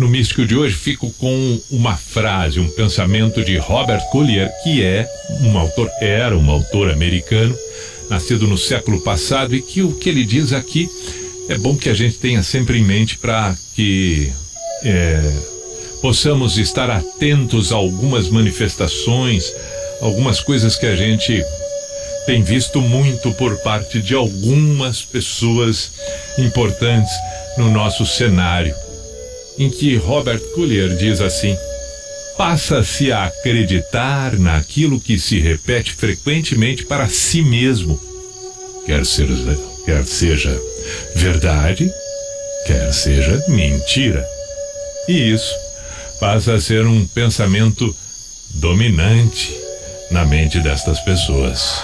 No Místico de hoje fico com uma frase, um pensamento de Robert Collier, que é um autor, era um autor americano, nascido no século passado e que o que ele diz aqui é bom que a gente tenha sempre em mente para que é, possamos estar atentos a algumas manifestações, algumas coisas que a gente tem visto muito por parte de algumas pessoas importantes no nosso cenário, em que Robert Collier diz assim: passa-se a acreditar naquilo que se repete frequentemente para si mesmo, quer seja, quer seja verdade, quer seja mentira. E isso passa a ser um pensamento dominante na mente destas pessoas.